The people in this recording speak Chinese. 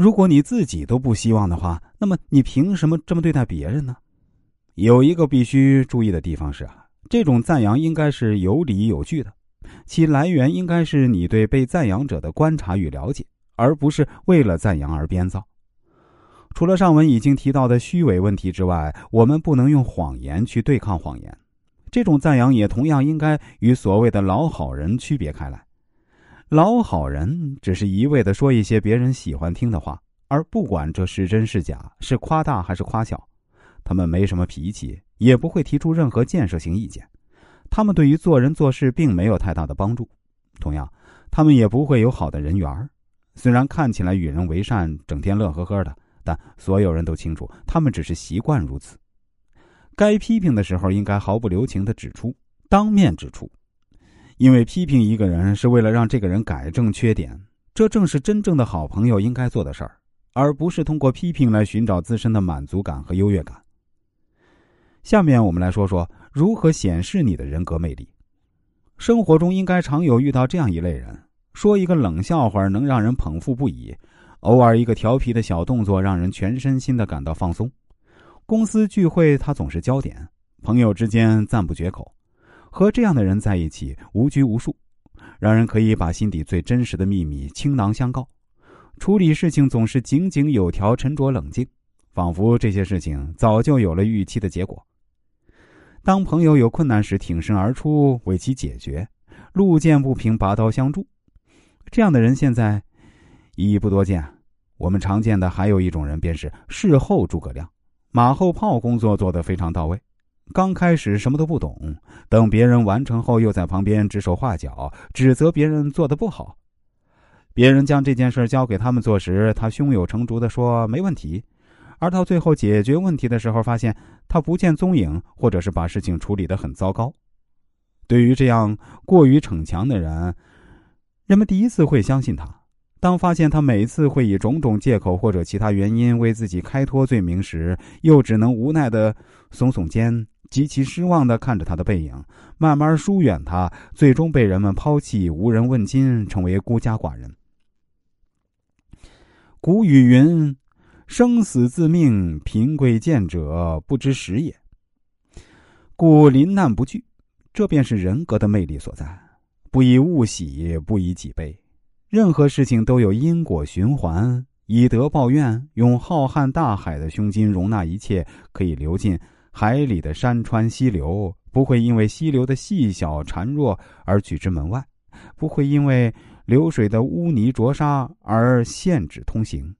如果你自己都不希望的话，那么你凭什么这么对待别人呢？有一个必须注意的地方是啊，这种赞扬应该是有理有据的，其来源应该是你对被赞扬者的观察与了解，而不是为了赞扬而编造。除了上文已经提到的虚伪问题之外，我们不能用谎言去对抗谎言。这种赞扬也同样应该与所谓的老好人区别开来。老好人只是一味的说一些别人喜欢听的话，而不管这是真是假，是夸大还是夸小。他们没什么脾气，也不会提出任何建设性意见。他们对于做人做事并没有太大的帮助。同样，他们也不会有好的人缘虽然看起来与人为善，整天乐呵呵的。但所有人都清楚，他们只是习惯如此。该批评的时候，应该毫不留情的指出，当面指出，因为批评一个人是为了让这个人改正缺点，这正是真正的好朋友应该做的事儿，而不是通过批评来寻找自身的满足感和优越感。下面我们来说说如何显示你的人格魅力。生活中应该常有遇到这样一类人，说一个冷笑话能让人捧腹不已。偶尔一个调皮的小动作，让人全身心的感到放松。公司聚会，他总是焦点；朋友之间赞不绝口。和这样的人在一起，无拘无束，让人可以把心底最真实的秘密倾囊相告。处理事情总是井井有条、沉着冷静，仿佛这些事情早就有了预期的结果。当朋友有困难时，挺身而出为其解决；路见不平，拔刀相助。这样的人现在。已不多见，我们常见的还有一种人，便是事后诸葛亮，马后炮工作做得非常到位。刚开始什么都不懂，等别人完成后，又在旁边指手画脚，指责别人做的不好。别人将这件事交给他们做时，他胸有成竹的说没问题，而到最后解决问题的时候，发现他不见踪影，或者是把事情处理的很糟糕。对于这样过于逞强的人，人们第一次会相信他。当发现他每次会以种种借口或者其他原因为自己开脱罪名时，又只能无奈的耸耸肩，极其失望的看着他的背影，慢慢疏远他，最终被人们抛弃，无人问津，成为孤家寡人。古语云：“生死自命，贫贵贱者不知时也。”故临难不惧，这便是人格的魅力所在。不以物喜，不以己悲。任何事情都有因果循环，以德报怨，用浩瀚大海的胸襟容纳一切可以流进海里的山川溪流，不会因为溪流的细小孱弱而拒之门外，不会因为流水的污泥浊沙而限制通行。